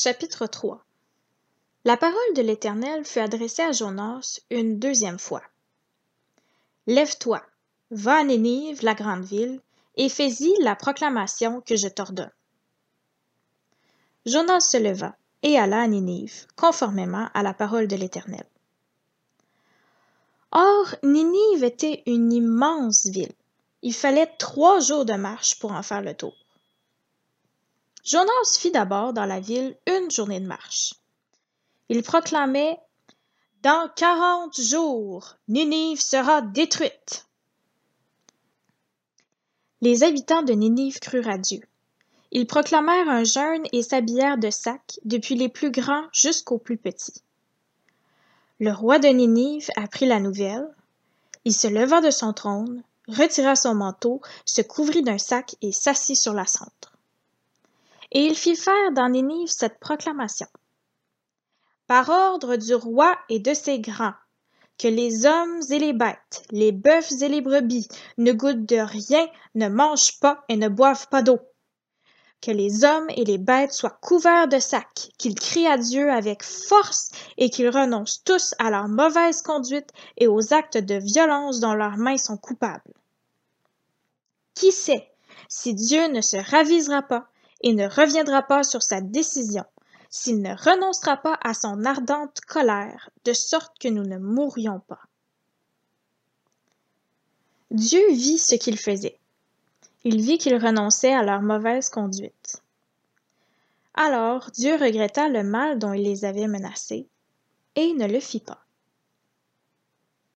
Chapitre 3 La parole de l'Éternel fut adressée à Jonas une deuxième fois. Lève-toi, va à Nénive, la grande ville, et fais-y la proclamation que je t'ordonne. Jonas se leva et alla à Ninive, conformément à la parole de l'Éternel. Or, Ninive était une immense ville. Il fallait trois jours de marche pour en faire le tour. Jonas fit d'abord dans la ville une journée de marche. Il proclamait Dans quarante jours, Ninive sera détruite. Les habitants de Ninive crurent à Dieu. Ils proclamèrent un jeûne et s'habillèrent de sacs, depuis les plus grands jusqu'aux plus petits. Le roi de Ninive apprit la nouvelle. Il se leva de son trône, retira son manteau, se couvrit d'un sac et s'assit sur la cendre. Et il fit faire dans Ninive cette proclamation. Par ordre du roi et de ses grands, que les hommes et les bêtes, les bœufs et les brebis ne goûtent de rien, ne mangent pas et ne boivent pas d'eau. Que les hommes et les bêtes soient couverts de sacs, qu'ils crient à Dieu avec force et qu'ils renoncent tous à leur mauvaise conduite et aux actes de violence dont leurs mains sont coupables. Qui sait si Dieu ne se ravisera pas et ne reviendra pas sur sa décision, s'il ne renoncera pas à son ardente colère, de sorte que nous ne mourrions pas. Dieu vit ce qu'ils faisaient. Il vit qu'ils renonçaient à leur mauvaise conduite. Alors Dieu regretta le mal dont il les avait menacés, et ne le fit pas.